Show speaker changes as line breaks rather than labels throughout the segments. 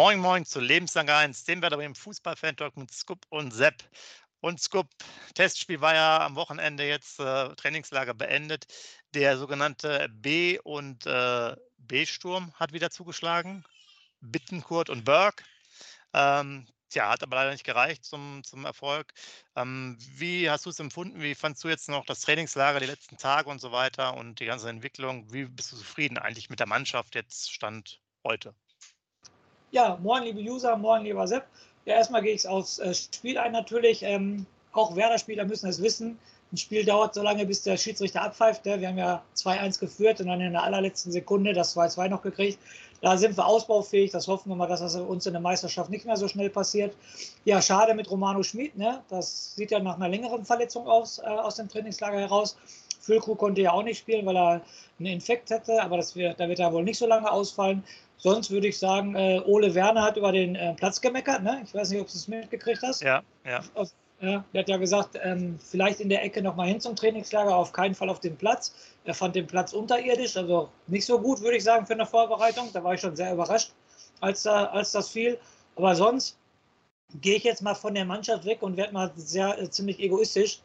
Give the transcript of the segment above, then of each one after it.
Moin Moin zu Lebenslang 1, dem wir im Fußball-Fan-Talk mit Scoop und Sepp. Und Scoop, Testspiel war ja am Wochenende jetzt äh, Trainingslager beendet. Der sogenannte B- und äh, B-Sturm hat wieder zugeschlagen. Bittenkurt und Berg. Ähm, tja, hat aber leider nicht gereicht zum, zum Erfolg. Ähm, wie hast du es empfunden? Wie fandest du jetzt noch das Trainingslager, die letzten Tage und so weiter und die ganze Entwicklung? Wie bist du zufrieden eigentlich mit der Mannschaft jetzt Stand heute?
Ja, moin liebe User, moin lieber Sepp. Ja, erstmal gehe ich aufs äh, Spiel ein natürlich. Ähm, auch Werder-Spieler müssen es wissen. Ein Spiel dauert so lange, bis der Schiedsrichter abpfeift. Ne? Wir haben ja 2-1 geführt und dann in der allerletzten Sekunde das 2-2 noch gekriegt. Da sind wir ausbaufähig. Das hoffen wir mal, dass das uns in der Meisterschaft nicht mehr so schnell passiert. Ja, schade mit Romano Schmid. Ne? Das sieht ja nach einer längeren Verletzung aus, äh, aus dem Trainingslager heraus. Füllkrug konnte ja auch nicht spielen, weil er einen Infekt hätte, aber das wird, da wird er wohl nicht so lange ausfallen. Sonst würde ich sagen, äh, Ole Werner hat über den äh, Platz gemeckert. Ne? Ich weiß nicht, ob du es mitgekriegt hast.
Ja, ja.
Auf, ja, der hat ja gesagt, ähm, vielleicht in der Ecke nochmal hin zum Trainingslager, auf keinen Fall auf den Platz. Er fand den Platz unterirdisch, also nicht so gut, würde ich sagen, für eine Vorbereitung. Da war ich schon sehr überrascht, als, da, als das fiel. Aber sonst gehe ich jetzt mal von der Mannschaft weg und werde mal sehr äh, ziemlich egoistisch.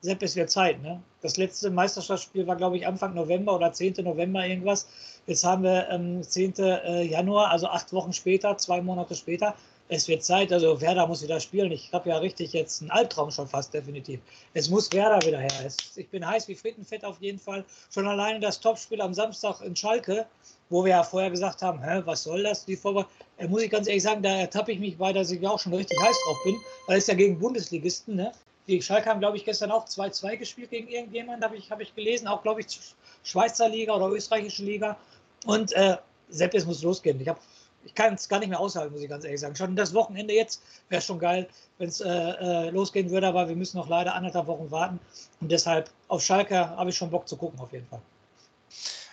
Sepp, es wird Zeit. Ne? Das letzte Meisterschaftsspiel war, glaube ich, Anfang November oder 10. November irgendwas. Jetzt haben wir ähm, 10. Äh, Januar, also acht Wochen später, zwei Monate später. Es wird Zeit, also Werder muss wieder spielen. Ich habe ja richtig jetzt einen Albtraum schon fast, definitiv. Es muss Werder wieder her. Es, ich bin heiß wie Frittenfett auf jeden Fall. Schon alleine das Topspiel am Samstag in Schalke, wo wir ja vorher gesagt haben, Hä, was soll das, die Vorbereitung. Äh, muss ich ganz ehrlich sagen, da ertappe ich mich bei, dass ich auch schon richtig heiß drauf bin, weil es ja gegen Bundesligisten, ne? Die Schalke haben, glaube ich, gestern auch 2-2 gespielt gegen irgendjemanden, habe ich, hab ich gelesen, auch, glaube ich, Schweizer Liga oder österreichische Liga. Und äh, Sepp, es muss losgehen. Ich, ich kann es gar nicht mehr aushalten, muss ich ganz ehrlich sagen. Schon das Wochenende jetzt wäre schon geil, wenn es äh, äh, losgehen würde, aber wir müssen noch leider anderthalb Wochen warten. Und deshalb auf Schalke habe ich schon Bock zu gucken, auf jeden Fall.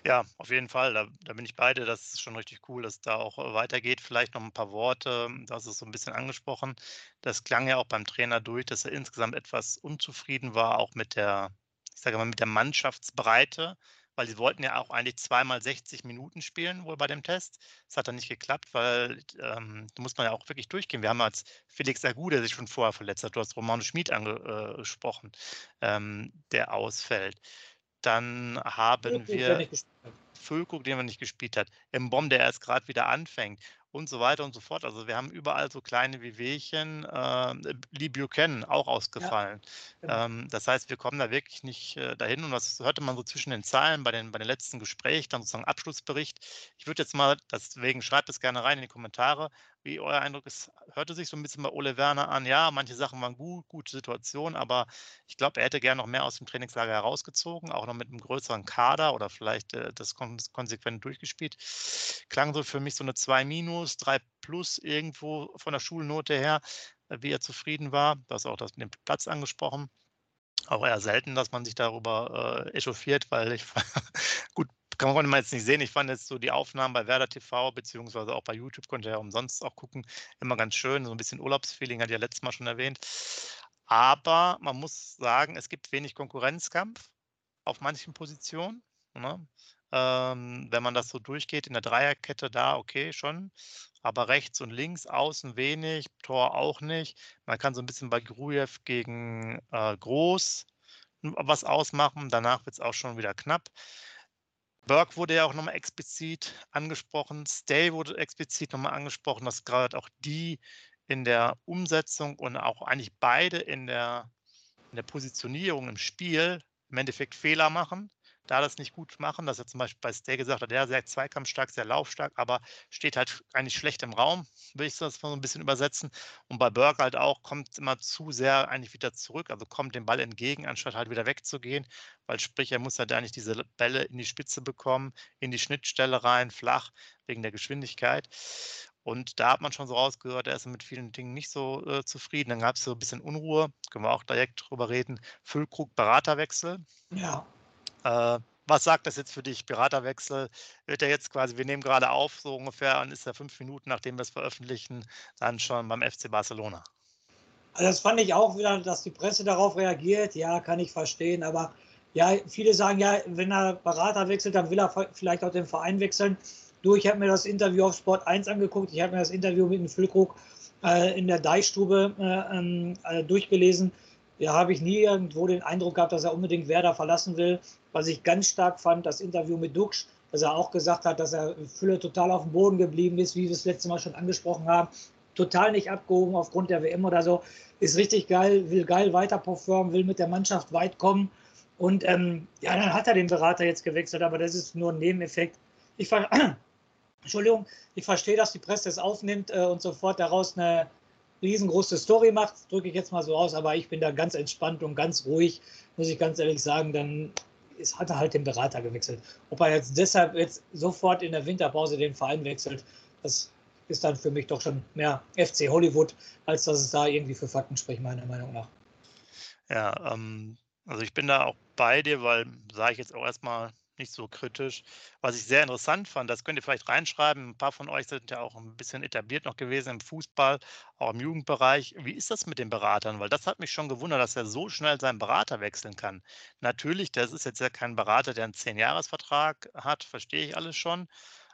Ja, auf jeden Fall. Da, da, bin ich beide. Das ist schon richtig cool, dass da auch äh, weitergeht. Vielleicht noch ein paar Worte. Das ist so ein bisschen angesprochen. Das klang ja auch beim Trainer durch, dass er insgesamt etwas unzufrieden war, auch mit der, ich sage mal, mit der Mannschaftsbreite, weil sie wollten ja auch eigentlich zweimal 60 Minuten spielen, wohl bei dem Test. Das hat dann nicht geklappt, weil ähm, da muss man ja auch wirklich durchgehen. Wir haben als Felix Agu, der sich schon vorher verletzt hat, du hast Romano Schmid angesprochen, äh, ähm, der ausfällt. Dann haben wir Füllkrug, den wir nicht gespielt hat, Mbom, der erst gerade wieder anfängt und so weiter und so fort. Also wir haben überall so kleine Wehwehchen. Äh, Lee Buchanan auch ausgefallen. Ja, genau. ähm, das heißt, wir kommen da wirklich nicht äh, dahin. Und was hörte man so zwischen den Zahlen bei den, bei den letzten Gesprächen, dann sozusagen Abschlussbericht. Ich würde jetzt mal, deswegen schreibt es gerne rein in die Kommentare, wie euer Eindruck ist. Hörte sich so ein bisschen bei Ole Werner an, ja, manche Sachen waren gut, gute Situation, aber ich glaube, er hätte gerne noch mehr aus dem Trainingslager herausgezogen, auch noch mit einem größeren Kader oder vielleicht äh, das kon konsequent durchgespielt. Klang so für mich so eine 2 minus, 3 plus irgendwo von der Schulnote her, äh, wie er zufrieden war. Du hast auch das, den Platz angesprochen auch eher selten, dass man sich darüber äh, echauffiert, weil ich gut kann man jetzt nicht sehen. Ich fand jetzt so die Aufnahmen bei Werder TV, beziehungsweise auch bei YouTube, konnte ja umsonst auch gucken, immer ganz schön. So ein bisschen Urlaubsfeeling, hat ja letztes Mal schon erwähnt. Aber man muss sagen, es gibt wenig Konkurrenzkampf auf manchen Positionen. Ne? Ähm, wenn man das so durchgeht in der Dreierkette, da okay schon. Aber rechts und links, außen wenig, Tor auch nicht. Man kann so ein bisschen bei Grujew gegen äh, Groß was ausmachen. Danach wird es auch schon wieder knapp. Burke wurde ja auch nochmal explizit angesprochen. Stay wurde explizit nochmal angesprochen, dass gerade auch die in der Umsetzung und auch eigentlich beide in der, in der Positionierung im Spiel im Endeffekt Fehler machen da das nicht gut machen, dass er zum Beispiel bei Stay gesagt hat, der sehr zweikampfstark, sehr laufstark, aber steht halt eigentlich schlecht im Raum, will ich das mal so ein bisschen übersetzen. Und bei Burke halt auch, kommt immer zu sehr eigentlich wieder zurück, also kommt dem Ball entgegen, anstatt halt wieder wegzugehen, weil sprich, er muss halt eigentlich diese Bälle in die Spitze bekommen, in die Schnittstelle rein, flach, wegen der Geschwindigkeit. Und da hat man schon so rausgehört, er ist mit vielen Dingen nicht so äh, zufrieden. Dann gab es so ein bisschen Unruhe, können wir auch direkt drüber reden. Füllkrug, Beraterwechsel.
Ja.
Äh, was sagt das jetzt für dich? Beraterwechsel wird er jetzt quasi, wir nehmen gerade auf, so ungefähr, und ist er fünf Minuten, nachdem wir es veröffentlichen, dann schon beim FC Barcelona.
Also das fand ich auch wieder, dass die Presse darauf reagiert. Ja, kann ich verstehen. Aber ja, viele sagen ja, wenn er Berater wechselt, dann will er vielleicht auch den Verein wechseln. Du, ich habe mir das Interview auf Sport 1 angeguckt. Ich habe mir das Interview mit dem Füllkrug äh, in der Deichstube äh, ähm, äh, durchgelesen. Da habe ich nie irgendwo den Eindruck gehabt, dass er unbedingt Werder verlassen will. Was ich ganz stark fand, das Interview mit Duxch, dass er auch gesagt hat, dass er Fülle total auf dem Boden geblieben ist, wie wir es letzte Mal schon angesprochen haben. Total nicht abgehoben aufgrund der WM oder so. Ist richtig geil, will geil weiter performen, will mit der Mannschaft weit kommen. Und ähm, ja, dann hat er den Berater jetzt gewechselt, aber das ist nur ein Nebeneffekt. Ich ver Entschuldigung, ich verstehe, dass die Presse es aufnimmt äh, und sofort daraus eine riesengroße Story macht, drücke ich jetzt mal so aus, aber ich bin da ganz entspannt und ganz ruhig, muss ich ganz ehrlich sagen, dann ist, hat er halt den Berater gewechselt. Ob er jetzt deshalb jetzt sofort in der Winterpause den Verein wechselt, das ist dann für mich doch schon mehr FC Hollywood, als dass es da irgendwie für Fakten spricht, meiner Meinung nach.
Ja, ähm, also ich bin da auch bei dir, weil, sage ich jetzt auch erstmal, nicht so kritisch. Was ich sehr interessant fand, das könnt ihr vielleicht reinschreiben. Ein paar von euch sind ja auch ein bisschen etabliert noch gewesen im Fußball, auch im Jugendbereich. Wie ist das mit den Beratern? Weil das hat mich schon gewundert, dass er so schnell seinen Berater wechseln kann. Natürlich, das ist jetzt ja kein Berater, der einen Zehn-Jahres-Vertrag hat, verstehe ich alles schon.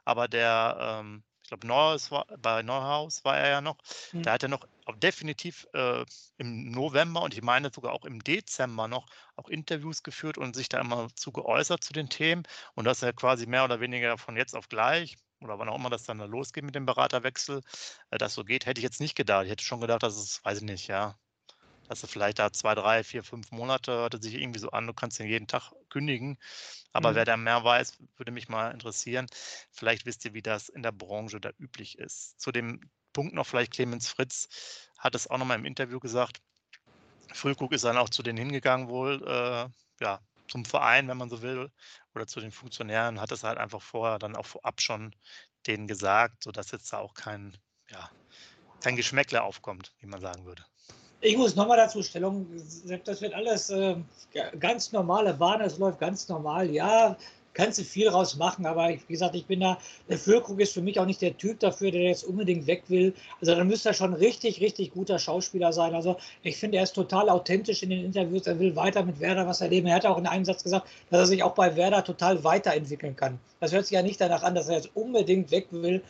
Aber der ähm, glaube, Neuhaus war, bei Neuhaus war er ja noch. Mhm. Da hat er noch definitiv äh, im November und ich meine sogar auch im Dezember noch auch Interviews geführt und sich da immer zu geäußert zu den Themen. Und dass er quasi mehr oder weniger von jetzt auf gleich oder wann auch immer das dann losgeht mit dem Beraterwechsel, äh, das so geht, hätte ich jetzt nicht gedacht. Ich hätte schon gedacht, dass es, weiß ich nicht, ja, dass er vielleicht da zwei, drei, vier, fünf Monate hörte sich irgendwie so an, du kannst ihn jeden Tag kündigen. Aber mhm. wer da mehr weiß, würde mich mal interessieren. Vielleicht wisst ihr, wie das in der Branche da üblich ist. Zu dem Punkt noch vielleicht Clemens Fritz hat es auch nochmal im Interview gesagt. Füllkrug ist dann auch zu denen hingegangen wohl, äh, ja, zum Verein, wenn man so will, oder zu den Funktionären, hat es halt einfach vorher dann auch vorab schon denen gesagt, sodass jetzt da auch kein, ja, kein Geschmäckle aufkommt, wie man sagen würde.
Ich muss nochmal dazu Stellung, das wird alles äh, ganz normale Bahn, es läuft ganz normal. Ja, kannst du viel raus machen, aber wie gesagt, ich bin da, der Füllkrug ist für mich auch nicht der Typ dafür, der jetzt unbedingt weg will. Also dann müsste er schon richtig, richtig guter Schauspieler sein. Also ich finde, er ist total authentisch in den Interviews, er will weiter mit Werder was erleben. Er hat auch in einem Satz gesagt, dass er sich auch bei Werder total weiterentwickeln kann. Das hört sich ja nicht danach an, dass er jetzt unbedingt weg will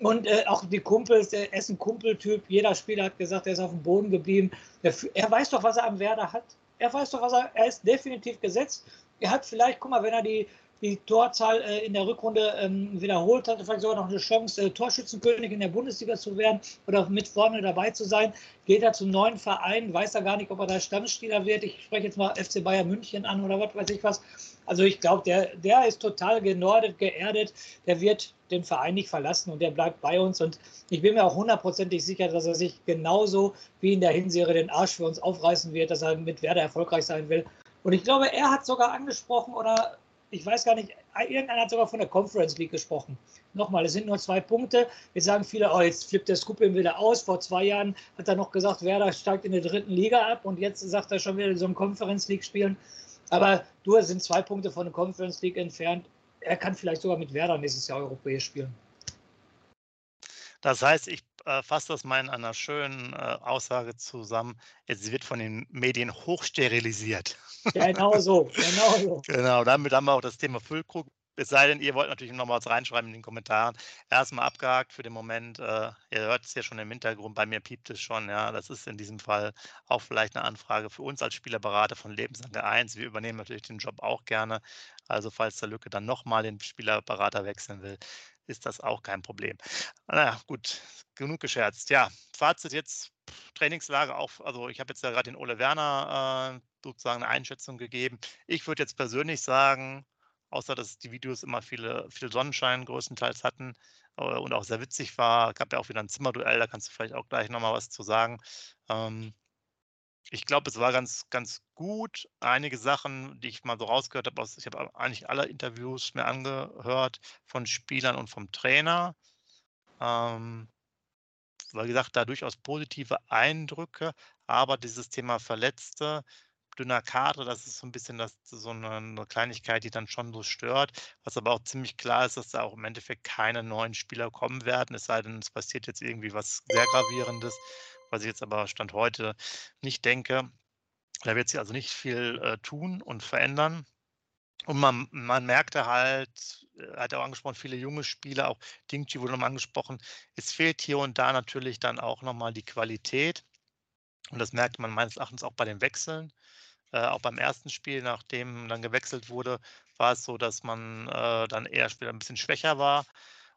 und äh, auch die Kumpels, er ist ein Kumpeltyp. Jeder Spieler hat gesagt, er ist auf dem Boden geblieben. Er, er weiß doch, was er am Werder hat. Er weiß doch, was er, er ist definitiv gesetzt. Er hat vielleicht, guck mal, wenn er die, die Torzahl äh, in der Rückrunde ähm, wiederholt hat, vielleicht sogar noch eine Chance, äh, Torschützenkönig in der Bundesliga zu werden oder mit vorne dabei zu sein. Geht er zum neuen Verein, weiß er gar nicht, ob er da Stammspieler wird. Ich spreche jetzt mal FC Bayern München an oder was weiß ich was. Also ich glaube, der, der ist total genordet, geerdet. Der wird den Verein nicht verlassen und der bleibt bei uns. Und ich bin mir auch hundertprozentig sicher, dass er sich genauso wie in der Hinserie den Arsch für uns aufreißen wird, dass er mit Werder erfolgreich sein will. Und ich glaube, er hat sogar angesprochen oder ich weiß gar nicht, irgendeiner hat sogar von der Conference League gesprochen. Nochmal, es sind nur zwei Punkte. Jetzt sagen viele, oh, jetzt flippt der Skupin wieder aus. Vor zwei Jahren hat er noch gesagt, Werder steigt in der dritten Liga ab und jetzt sagt er schon wieder, so ein Conference League spielen. Aber du sind zwei Punkte von der Conference League entfernt er kann vielleicht sogar mit Werder nächstes Jahr europäisch spielen.
Das heißt, ich äh, fasse das mal in einer schönen äh, Aussage zusammen. Es wird von den Medien hochsterilisiert.
Genau so, genau so.
genau, damit haben wir auch das Thema Füllkrug es sei denn, ihr wollt natürlich noch mal was reinschreiben in den Kommentaren. Erstmal abgehakt für den Moment. Äh, ihr hört es ja schon im Hintergrund, bei mir piept es schon. Ja, das ist in diesem Fall auch vielleicht eine Anfrage für uns als Spielerberater von Lebenslange 1. Wir übernehmen natürlich den Job auch gerne. Also falls der Lücke dann nochmal den Spielerberater wechseln will, ist das auch kein Problem. Na gut, genug gescherzt. Ja, Fazit jetzt, Trainingslager auch, also ich habe jetzt ja gerade den Ole Werner äh, sozusagen eine Einschätzung gegeben. Ich würde jetzt persönlich sagen, außer dass die Videos immer viele, viel Sonnenschein größtenteils hatten äh, und auch sehr witzig war, gab ja auch wieder ein Zimmerduell, da kannst du vielleicht auch gleich nochmal was zu sagen. Ähm, ich glaube, es war ganz, ganz gut. Einige Sachen, die ich mal so rausgehört habe, ich habe eigentlich alle Interviews mir angehört von Spielern und vom Trainer. Ähm, wie gesagt, da durchaus positive Eindrücke, aber dieses Thema Verletzte, dünner Kader, das ist so ein bisschen das, so eine, eine, Kleinigkeit, die dann schon so stört. Was aber auch ziemlich klar ist, dass da auch im Endeffekt keine neuen Spieler kommen werden, es sei denn, es passiert jetzt irgendwie was sehr Gravierendes was ich jetzt aber Stand heute nicht denke. Da wird sich also nicht viel äh, tun und verändern. Und man, man merkte halt, er hat auch angesprochen, viele junge Spieler, auch Dingchi wurde nochmal angesprochen, es fehlt hier und da natürlich dann auch nochmal die Qualität. Und das merkte man meines Erachtens auch bei den Wechseln. Äh, auch beim ersten Spiel, nachdem dann gewechselt wurde, war es so, dass man äh, dann eher später ein bisschen schwächer war.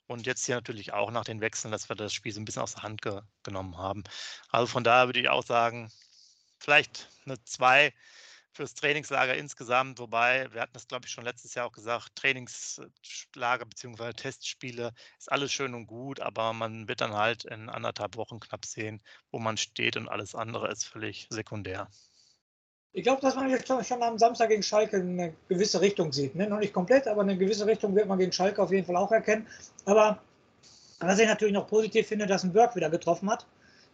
Und jetzt hier natürlich auch nach den Wechseln, dass wir das Spiel so ein bisschen aus der Hand ge genommen haben. Also von daher würde ich auch sagen, vielleicht eine 2 fürs Trainingslager insgesamt, wobei wir hatten das, glaube ich, schon letztes Jahr auch gesagt, Trainingslager bzw. Testspiele ist alles schön und gut, aber man wird dann halt in anderthalb Wochen knapp sehen, wo man steht und alles andere ist völlig sekundär.
Ich glaube, dass man jetzt schon am Samstag gegen Schalke eine gewisse Richtung sieht. Ne? Noch nicht komplett, aber eine gewisse Richtung wird man gegen Schalke auf jeden Fall auch erkennen. Aber was ich natürlich noch positiv finde, dass ein Burg wieder getroffen hat.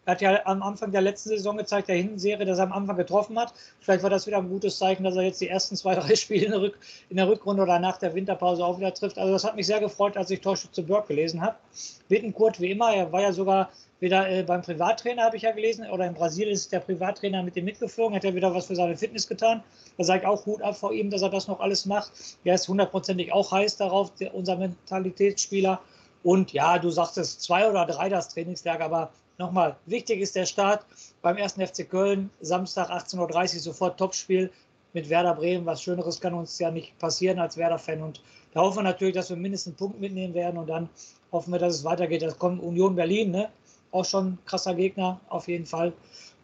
Er hat ja am Anfang der letzten Saison gezeigt, der Hinserie, dass er am Anfang getroffen hat. Vielleicht war das wieder ein gutes Zeichen, dass er jetzt die ersten zwei, drei Spiele in der, Rück in der Rückrunde oder nach der Winterpause auch wieder trifft. Also das hat mich sehr gefreut, als ich Torschütze Burg gelesen habe. Wittenkurt wie immer, er war ja sogar wieder äh, beim Privattrainer, habe ich ja gelesen, oder in Brasilien ist der Privattrainer mit ihm mitgeflogen, hat er wieder was für seine Fitness getan. Da sage ich auch Hut ab vor ihm, dass er das noch alles macht. Er ist hundertprozentig auch heiß darauf, der, unser Mentalitätsspieler. Und ja, du sagst es, zwei oder drei das Trainingslager, aber nochmal, wichtig ist der Start beim ersten FC Köln, Samstag 18.30 Uhr, sofort Topspiel mit Werder Bremen. Was Schöneres kann uns ja nicht passieren als Werder-Fan. Und da hoffen wir natürlich, dass wir mindestens einen Punkt mitnehmen werden und dann hoffen wir, dass es weitergeht. Das kommt Union Berlin, ne? auch schon krasser Gegner, auf jeden Fall.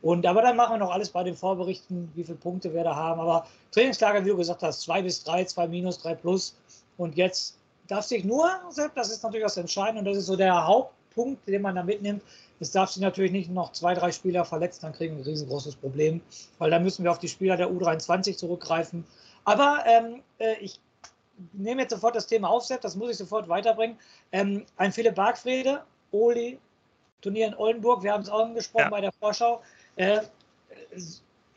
Und aber dann machen wir noch alles bei den Vorberichten, wie viele Punkte wir da haben. Aber Trainingslager, wie du gesagt hast, zwei bis drei, zwei minus, drei plus. Und jetzt darf sich nur, das ist natürlich das Entscheidende und das ist so der Hauptpunkt, den man da mitnimmt. Es darf sich natürlich nicht noch zwei, drei Spieler verletzen, dann kriegen wir ein riesengroßes Problem, weil dann müssen wir auf die Spieler der U23 zurückgreifen. Aber ähm, äh, ich nehme jetzt sofort das Thema auf, das muss ich sofort weiterbringen. Ähm, ein Philipp Bargfrede, Oli, Turnier in Oldenburg. Wir haben es auch angesprochen ja. bei der Vorschau. Äh,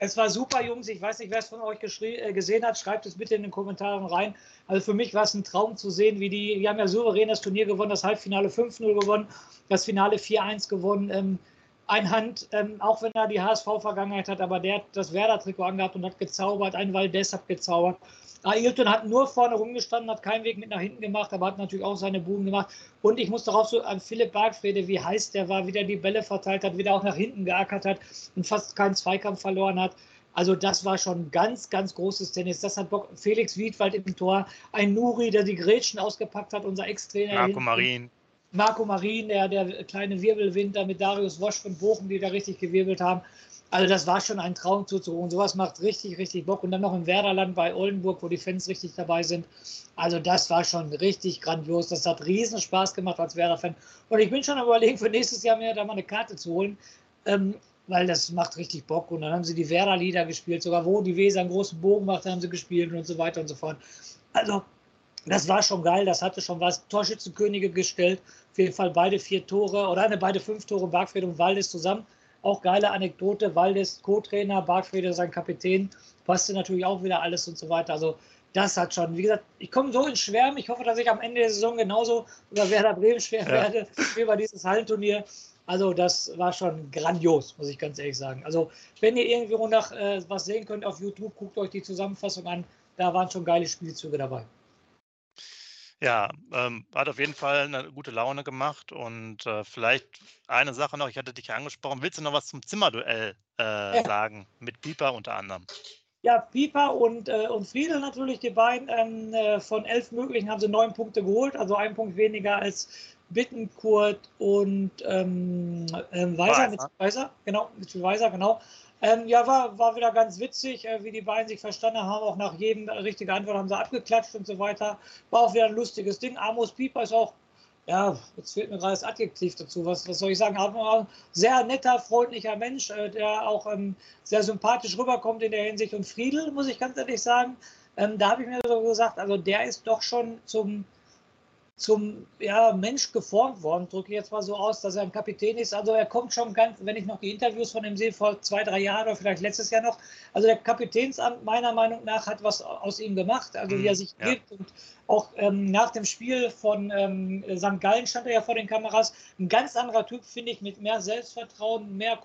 es war super, Jungs. Ich weiß nicht, wer es von euch äh, gesehen hat. Schreibt es bitte in den Kommentaren rein. Also für mich war es ein Traum zu sehen, wie die, die haben ja souverän das Turnier gewonnen, das Halbfinale 5-0 gewonnen, das Finale 4-1 gewonnen. Ähm, ein Hand, ähm, auch wenn er die HSV-Vergangenheit hat, aber der hat das Werder-Trikot angehabt und hat gezaubert. Ein Valdez hat gezaubert. Ailton hat nur vorne rumgestanden, hat keinen Weg mit nach hinten gemacht, aber hat natürlich auch seine Buben gemacht. Und ich muss darauf so an Philipp Bergfrede, wie heiß der war, wieder die Bälle verteilt hat, wieder auch nach hinten geackert hat und fast keinen Zweikampf verloren hat. Also das war schon ganz, ganz großes Tennis. Das hat Bock. Felix Wiedwald im Tor, ein Nuri, der die Grätschen ausgepackt hat, unser Ex-Trainer.
Marco Marin.
Marco Marin, der, der kleine Wirbelwinter mit Darius Wosch von Bochum, die da richtig gewirbelt haben. Also das war schon ein Traum zuzuholen. Sowas macht richtig, richtig Bock. Und dann noch im Werderland bei Oldenburg, wo die Fans richtig dabei sind. Also das war schon richtig grandios. Das hat riesen Spaß gemacht als Werder-Fan. Und ich bin schon am überlegen, für nächstes Jahr mir da mal eine Karte zu holen. Ähm, weil das macht richtig Bock. Und dann haben sie die Werder-Lieder gespielt. Sogar wo die Weser einen großen Bogen machte, haben sie gespielt und so weiter und so fort. Also das war schon geil, das hatte schon was. Torschützenkönige gestellt, auf jeden Fall beide vier Tore oder eine, beide fünf Tore, Bargfried und Waldes zusammen. Auch geile Anekdote, Waldes Co-Trainer, Bargfriede sein Kapitän, passte natürlich auch wieder alles und so weiter. Also das hat schon, wie gesagt, ich komme so ins Schwärmen. Ich hoffe, dass ich am Ende der Saison genauso über Werder Bremen schwer ja. werde wie über dieses Hallenturnier. Also das war schon grandios, muss ich ganz ehrlich sagen. Also wenn ihr irgendwie noch äh, was sehen könnt auf YouTube, guckt euch die Zusammenfassung an. Da waren schon geile Spielzüge dabei.
Ja, ähm, hat auf jeden Fall eine gute Laune gemacht und äh, vielleicht eine Sache noch, ich hatte dich angesprochen. Willst du noch was zum Zimmerduell äh, ja. sagen? Mit Pieper unter anderem.
Ja, Pieper und, äh, und Friedel natürlich, die beiden. Ähm, äh, von elf möglichen haben sie neun Punkte geholt, also ein Punkt weniger als Bittenkurt und ähm, ähm, Weiser, mit Weiser, genau, mit Weiser, genau. Ähm, ja, war, war wieder ganz witzig, äh, wie die beiden sich verstanden haben. Auch nach jedem richtigen Antwort haben sie abgeklatscht und so weiter. War auch wieder ein lustiges Ding. Amos Pieper ist auch, ja, jetzt fehlt mir gerade das Adjektiv dazu. Was, was soll ich sagen? Ein sehr netter, freundlicher Mensch, äh, der auch ähm, sehr sympathisch rüberkommt in der Hinsicht. Und Friedel, muss ich ganz ehrlich sagen, ähm, da habe ich mir so gesagt, also der ist doch schon zum zum ja, Mensch geformt worden, drücke ich jetzt mal so aus, dass er ein Kapitän ist. Also er kommt schon ganz, wenn ich noch die Interviews von ihm sehe, vor zwei, drei Jahren oder vielleicht letztes Jahr noch. Also der Kapitänsamt meiner Meinung nach hat was aus ihm gemacht, also wie er mhm, sich ja. gibt. Und auch ähm, nach dem Spiel von ähm, St. Gallen stand er ja vor den Kameras. Ein ganz anderer Typ, finde ich, mit mehr Selbstvertrauen, mehr äh,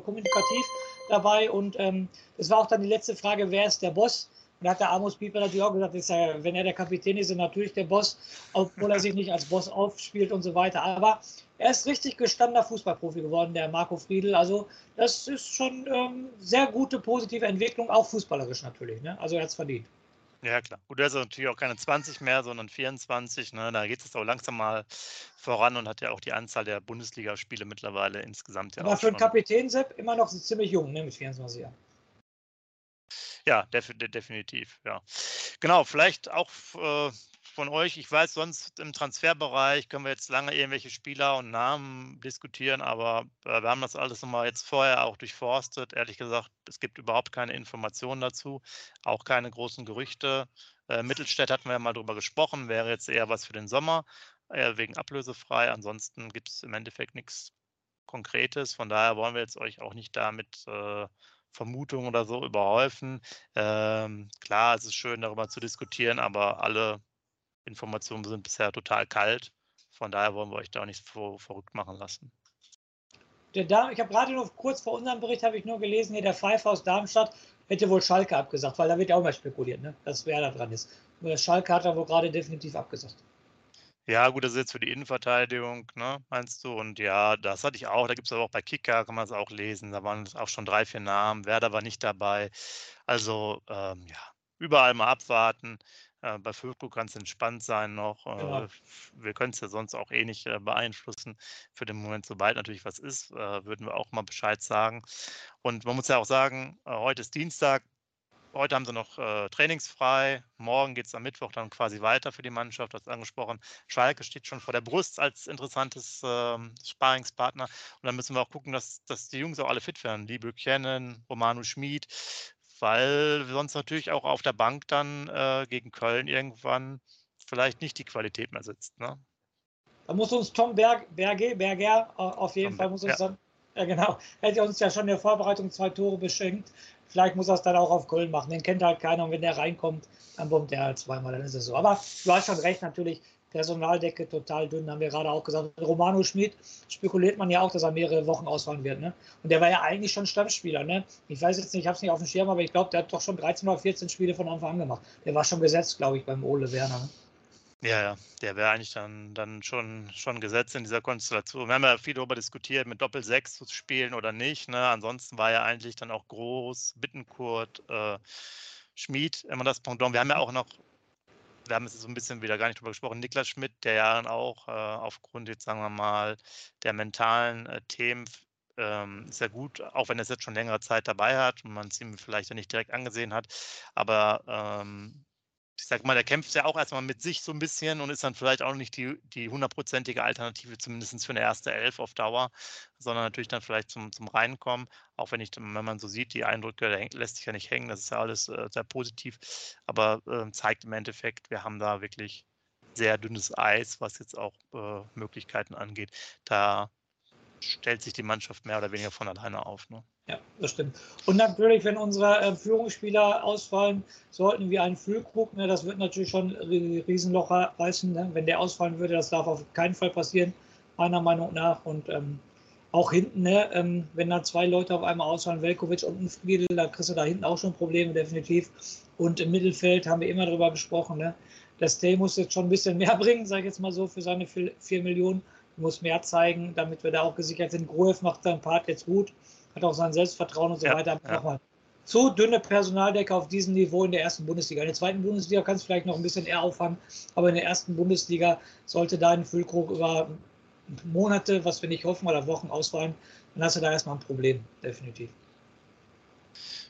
kommunikativ dabei. Und ähm, es war auch dann die letzte Frage, wer ist der Boss? Da hat der Amos Pieper natürlich auch gesagt, ist ja, wenn er der Kapitän ist, ist er natürlich der Boss, obwohl er sich nicht als Boss aufspielt und so weiter. Aber er ist richtig gestandener Fußballprofi geworden, der Marco Friedl. Also das ist schon ähm, sehr gute, positive Entwicklung, auch fußballerisch natürlich. Ne? Also er hat es verdient.
Ja, klar. Gut, er ist natürlich auch keine 20 mehr, sondern 24. Ne? Da geht es auch langsam mal voran und hat ja auch die Anzahl der Bundesligaspiele mittlerweile insgesamt
ja Aber für einen Kapitän, Sepp, immer noch ziemlich jung, ne, mit 24 Jahren.
Ja, def definitiv, ja. Genau, vielleicht auch äh, von euch, ich weiß, sonst im Transferbereich können wir jetzt lange irgendwelche Spieler und Namen diskutieren, aber äh, wir haben das alles nochmal jetzt vorher auch durchforstet. Ehrlich gesagt, es gibt überhaupt keine Informationen dazu, auch keine großen Gerüchte. Äh, Mittelstädt hatten wir ja mal drüber gesprochen, wäre jetzt eher was für den Sommer, äh, wegen ablösefrei. Ansonsten gibt es im Endeffekt nichts Konkretes. Von daher wollen wir jetzt euch auch nicht damit äh, Vermutungen oder so überhäufen. Ähm, klar, es ist schön, darüber zu diskutieren, aber alle Informationen sind bisher total kalt. Von daher wollen wir euch da auch nicht so verrückt machen lassen.
Der Darm, ich habe gerade noch kurz vor unserem Bericht ich nur gelesen, hier der Pfeiffer aus Darmstadt hätte wohl Schalke abgesagt, weil da wird ja auch mal spekuliert, ne? dass wer da dran ist. Schalke hat er wohl gerade definitiv abgesagt.
Ja, gut, das ist jetzt für die Innenverteidigung, ne, meinst du? Und ja, das hatte ich auch. Da gibt es aber auch bei Kicker, kann man es auch lesen. Da waren auch schon drei, vier Namen. Werder war nicht dabei. Also, ähm, ja, überall mal abwarten. Äh, bei Füllkrug kann es entspannt sein noch. Äh, ja. Wir können es ja sonst auch eh nicht äh, beeinflussen. Für den Moment, sobald natürlich was ist, äh, würden wir auch mal Bescheid sagen. Und man muss ja auch sagen, äh, heute ist Dienstag. Heute haben sie noch äh, trainingsfrei. Morgen geht es am Mittwoch dann quasi weiter für die Mannschaft. Das angesprochen. Schalke steht schon vor der Brust als interessantes äh, Sparingspartner. Und dann müssen wir auch gucken, dass, dass die Jungs auch alle fit werden. Liebe Kennen, Romano Schmid, weil sonst natürlich auch auf der Bank dann äh, gegen Köln irgendwann vielleicht nicht die Qualität mehr sitzt. Ne?
Da muss uns Tom Berg, Berge, Berger auf jeden Tom Fall muss uns ja. dann, ja genau, hätte uns ja schon in der Vorbereitung zwei Tore beschenkt. Vielleicht muss er es dann auch auf Köln machen. Den kennt halt keiner und wenn der reinkommt, dann bombt er halt zweimal, dann ist es so. Aber du hast schon recht, natürlich. Personaldecke total dünn, haben wir gerade auch gesagt. Romano Schmidt spekuliert man ja auch, dass er mehrere Wochen ausfallen wird. Ne? Und der war ja eigentlich schon Stammspieler. Ne? Ich weiß jetzt nicht, ich habe es nicht auf dem Schirm, aber ich glaube, der hat doch schon 13 oder 14 Spiele von Anfang an gemacht. Der war schon gesetzt, glaube ich, beim Ole Werner. Ne?
Ja, ja, der wäre eigentlich dann, dann schon, schon gesetzt in dieser Konstellation. Wir haben ja viel darüber diskutiert, mit Doppel-6 zu spielen oder nicht. Ne? Ansonsten war ja eigentlich dann auch Groß, Bittenkurt, äh, Schmid immer das Pendant. Wir haben ja auch noch, wir haben jetzt so ein bisschen wieder gar nicht drüber gesprochen, Niklas Schmidt, der ja dann auch äh, aufgrund jetzt, sagen wir mal, der mentalen äh, Themen ähm, ist gut, auch wenn er es jetzt schon längere Zeit dabei hat und man es ihm vielleicht ja nicht direkt angesehen hat. Aber ähm, ich sag mal, der kämpft ja auch erstmal mit sich so ein bisschen und ist dann vielleicht auch nicht die, hundertprozentige Alternative, zumindest für eine erste Elf auf Dauer, sondern natürlich dann vielleicht zum, zum Reinkommen. Auch wenn ich, wenn man so sieht, die Eindrücke, der lässt sich ja nicht hängen, das ist ja alles äh, sehr positiv, aber äh, zeigt im Endeffekt, wir haben da wirklich sehr dünnes Eis, was jetzt auch äh, Möglichkeiten angeht. Da stellt sich die Mannschaft mehr oder weniger von alleine auf. Ne?
Ja, das stimmt. Und natürlich, wenn unsere äh, Führungsspieler ausfallen, sollten wir einen Füllkrug, ne, das wird natürlich schon Riesenloch reißen, ne, wenn der ausfallen würde. Das darf auf keinen Fall passieren, meiner Meinung nach. Und ähm, auch hinten, ne, ähm, wenn da zwei Leute auf einmal ausfallen, Velkovic und Friedel, da kriegst du da hinten auch schon Probleme, definitiv. Und im Mittelfeld haben wir immer darüber gesprochen, ne, der Stay muss jetzt schon ein bisschen mehr bringen, sage ich jetzt mal so, für seine 4 Millionen. Muss mehr zeigen, damit wir da auch gesichert sind. Gruev macht seinen Part jetzt gut hat auch sein Selbstvertrauen und so ja, weiter. Ja. Nochmal zu dünne Personaldecke auf diesem Niveau in der ersten Bundesliga. In der zweiten Bundesliga kann es vielleicht noch ein bisschen eher auffangen, aber in der ersten Bundesliga sollte da ein Füllkrug über Monate, was wir nicht hoffen, oder Wochen ausfallen, dann hast du da erstmal ein Problem, definitiv.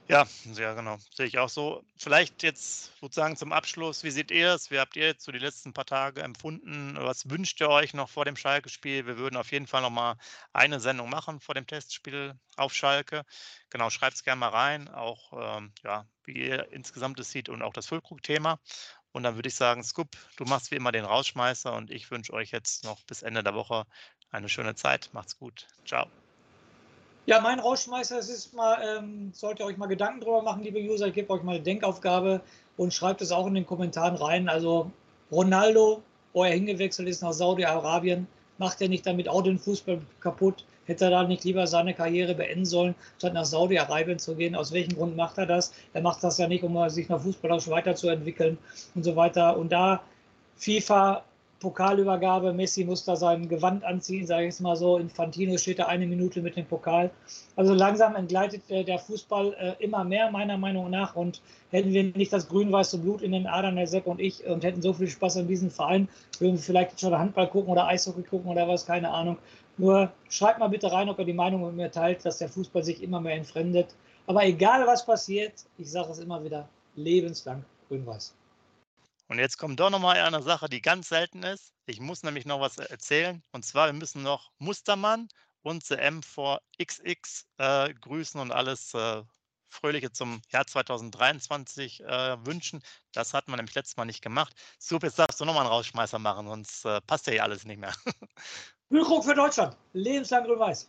Ja, ja, genau. Sehe ich auch so. Vielleicht jetzt sozusagen zum Abschluss, wie seht ihr es? Wie habt ihr jetzt so die letzten paar Tage empfunden? Was wünscht ihr euch noch vor dem Schalke-Spiel? Wir würden auf jeden Fall noch mal eine Sendung machen vor dem Testspiel auf Schalke. Genau, schreibt es gerne mal rein, auch ähm, ja, wie ihr insgesamt es sieht und auch das Füllkrug-Thema. Und dann würde ich sagen, Scoop, du machst wie immer den Rausschmeißer und ich wünsche euch jetzt noch bis Ende der Woche eine schöne Zeit. Macht's gut. Ciao.
Ja, mein Rausschmeißer ist mal, ähm, solltet ihr euch mal Gedanken drüber machen, liebe User. Ich gebe euch mal eine Denkaufgabe und schreibt es auch in den Kommentaren rein. Also Ronaldo, wo er hingewechselt ist nach Saudi-Arabien, macht er nicht damit auch den Fußball kaputt? Hätte er da nicht lieber seine Karriere beenden sollen, statt nach Saudi-Arabien zu gehen? Aus welchem Grund macht er das? Er macht das ja nicht, um sich noch fußballerisch weiterzuentwickeln und so weiter. Und da FIFA Pokalübergabe. Messi muss da sein Gewand anziehen, sage ich es mal so. Infantino steht da eine Minute mit dem Pokal. Also langsam entgleitet äh, der Fußball äh, immer mehr, meiner Meinung nach. Und hätten wir nicht das grün-weiße Blut in den Adern, der Sepp und ich, und hätten so viel Spaß an diesem Verein, würden wir vielleicht schon Handball gucken oder Eishockey gucken oder was, keine Ahnung. Nur schreibt mal bitte rein, ob ihr die Meinung mit mir teilt, dass der Fußball sich immer mehr entfremdet. Aber egal was passiert, ich sage es immer wieder, lebenslang grün-weiß.
Und jetzt kommt doch nochmal eine Sache, die ganz selten ist. Ich muss nämlich noch was erzählen. Und zwar, wir müssen noch Mustermann und CM vor XX äh, grüßen und alles äh, Fröhliche zum Jahr 2023 äh, wünschen. Das hat man nämlich letztes Mal nicht gemacht. Super, jetzt darfst du nochmal einen Rausschmeißer machen, sonst äh, passt ja hier alles nicht mehr.
Füllkrug für Deutschland. Lebenslang grün-weiß.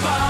far.